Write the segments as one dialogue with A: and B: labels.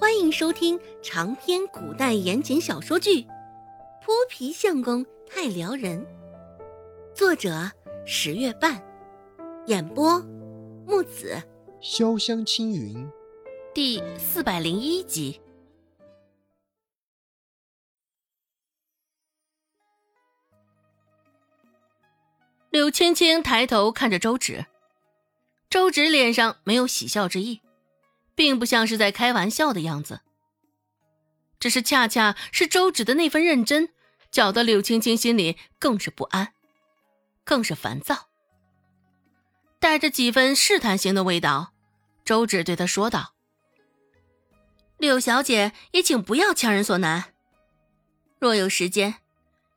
A: 欢迎收听长篇古代言情小说剧《泼皮相公太撩人》，作者十月半，演播木子
B: 潇湘青云，
A: 第四百零一集。
C: 柳青青抬头看着周芷，周芷脸上没有喜笑之意。并不像是在开玩笑的样子，只是恰恰是周芷的那份认真，搅得柳青青心里更是不安，更是烦躁。带着几分试探性的味道，周芷对他说道：“柳小姐也请不要强人所难，若有时间，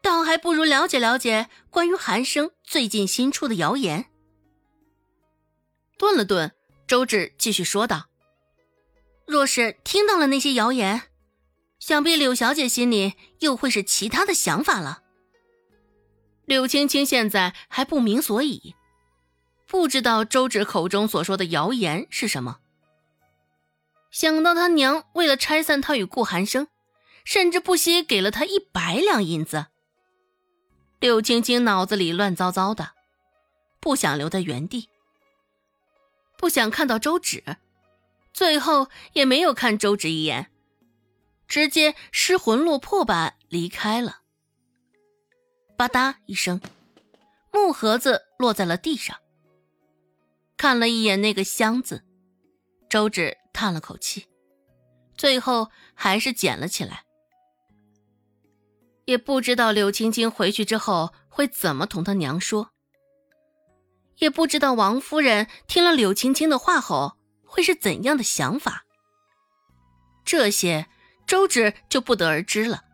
C: 倒还不如了解了解关于韩生最近新出的谣言。”顿了顿，周芷继续说道。若是听到了那些谣言，想必柳小姐心里又会是其他的想法了。柳青青现在还不明所以，不知道周芷口中所说的谣言是什么。想到他娘为了拆散他与顾寒生，甚至不惜给了他一百两银子，柳青青脑子里乱糟糟的，不想留在原地，不想看到周芷。最后也没有看周芷一眼，直接失魂落魄般离开了。吧嗒一声，木盒子落在了地上。看了一眼那个箱子，周芷叹了口气，最后还是捡了起来。也不知道柳青青回去之后会怎么同他娘说，也不知道王夫人听了柳青青的话后。会是怎样的想法？这些周芷就不得而知了。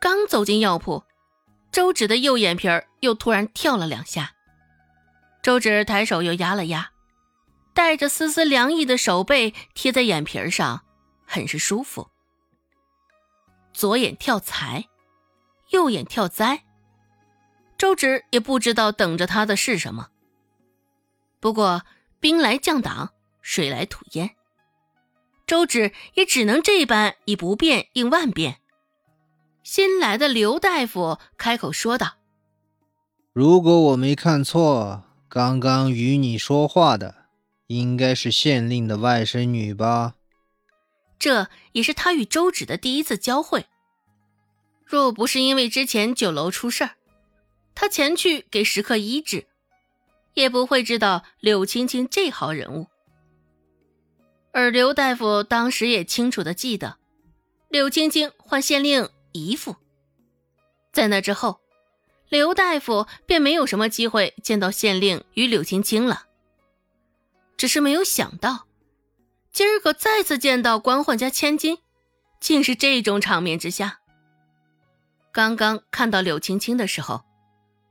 C: 刚走进药铺，周芷的右眼皮儿又突然跳了两下。周芷抬手又压了压，带着丝丝凉意的手背贴在眼皮上，很是舒服。左眼跳财，右眼跳灾，周芷也不知道等着他的是什么。不过兵来将挡。水来土掩，周芷也只能这般以不变应万变。新来的刘大夫开口说道：“
B: 如果我没看错，刚刚与你说话的应该是县令的外甥女吧？”
C: 这也是他与周芷的第一次交汇。若不是因为之前酒楼出事儿，他前去给食客医治，也不会知道柳青青这号人物。而刘大夫当时也清楚的记得，柳青青换县令姨父。在那之后，刘大夫便没有什么机会见到县令与柳青青了。只是没有想到，今儿个再次见到官宦家千金，竟是这种场面之下。刚刚看到柳青青的时候，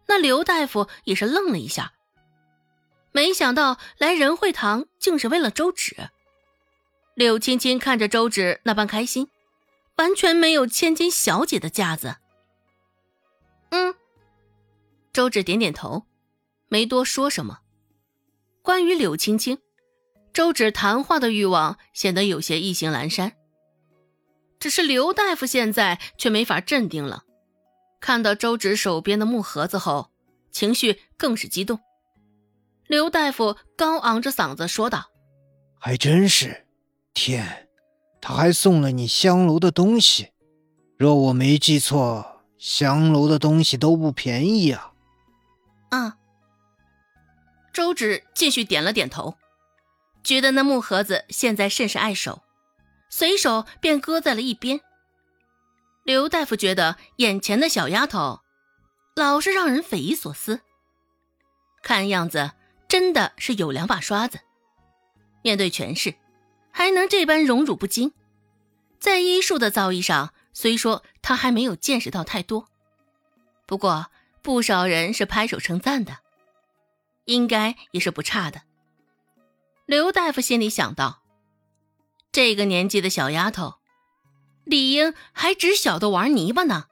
C: 那刘大夫也是愣了一下，没想到来仁惠堂竟是为了周芷。柳青青看着周芷那般开心，完全没有千金小姐的架子。嗯，周芷点点头，没多说什么。关于柳青青，周芷谈话的欲望显得有些意兴阑珊。只是刘大夫现在却没法镇定了，看到周芷手边的木盒子后，情绪更是激动。刘大夫高昂着嗓子说道：“
B: 还真是。”天，他还送了你香楼的东西。若我没记错，香楼的东西都不便宜啊。
C: 啊。周芷继续点了点头，觉得那木盒子现在甚是碍手，随手便搁在了一边。刘大夫觉得眼前的小丫头，老是让人匪夷所思。看样子真的是有两把刷子，面对权势。还能这般荣辱不惊，在医术的造诣上，虽说他还没有见识到太多，不过不少人是拍手称赞的，应该也是不差的。刘大夫心里想到，这个年纪的小丫头，理应还只晓得玩泥巴呢，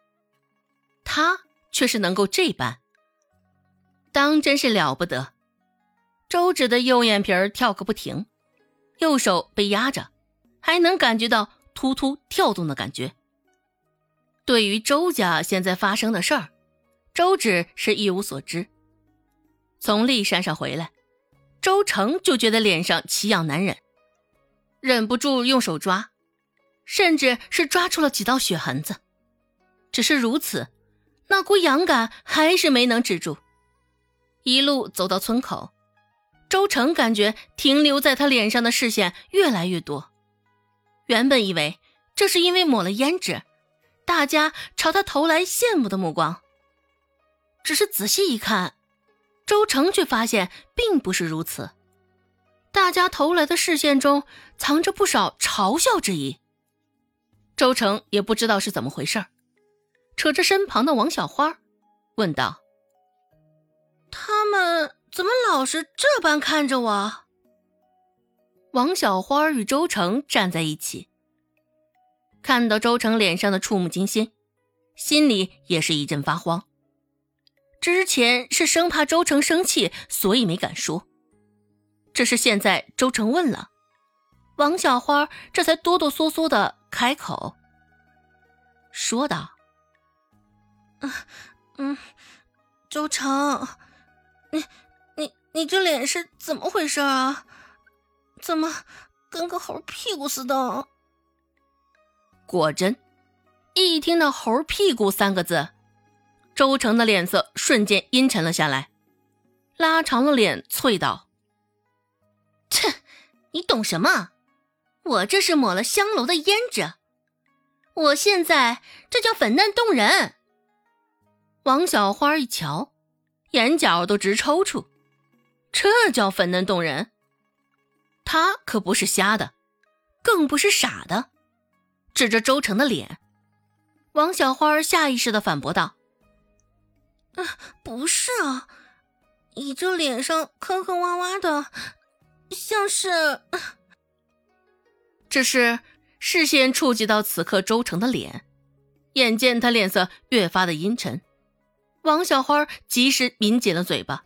C: 她却是能够这般，当真是了不得。周芷的右眼皮儿跳个不停。右手被压着，还能感觉到突突跳动的感觉。对于周家现在发生的事儿，周芷是一无所知。从骊山上回来，周成就觉得脸上奇痒难忍，忍不住用手抓，甚至是抓出了几道血痕子。只是如此，那股痒感还是没能止住。一路走到村口，周成感觉停留在他脸上的视线越来越多。原本以为这是因为抹了胭脂，大家朝他投来羡慕的目光。只是仔细一看，周成却发现并不是如此。大家投来的视线中藏着不少嘲笑之意。周成也不知道是怎么回事扯着身旁的王小花，问道：“他们怎么老是这般看着我？”王小花与周成站在一起，看到周成脸上的触目惊心，心里也是一阵发慌。之前是生怕周成生气，所以没敢说。这是现在周成问了，王小花这才哆哆嗦嗦的开口，说道：“嗯嗯，周成，你你你这脸是怎么回事啊？”怎么跟个猴屁股似的？果真，一听到“猴屁股”三个字，周成的脸色瞬间阴沉了下来，拉长了脸，啐道：“切，你懂什么？我这是抹了香楼的胭脂，我现在这叫粉嫩动人。”王小花一瞧，眼角都直抽搐，这叫粉嫩动人。他可不是瞎的，更不是傻的。指着周成的脸，王小花下意识的反驳道：“啊，不是啊，你这脸上坑坑洼洼的，像是……”只是视线触及到此刻周成的脸，眼见他脸色越发的阴沉，王小花及时抿紧了嘴巴。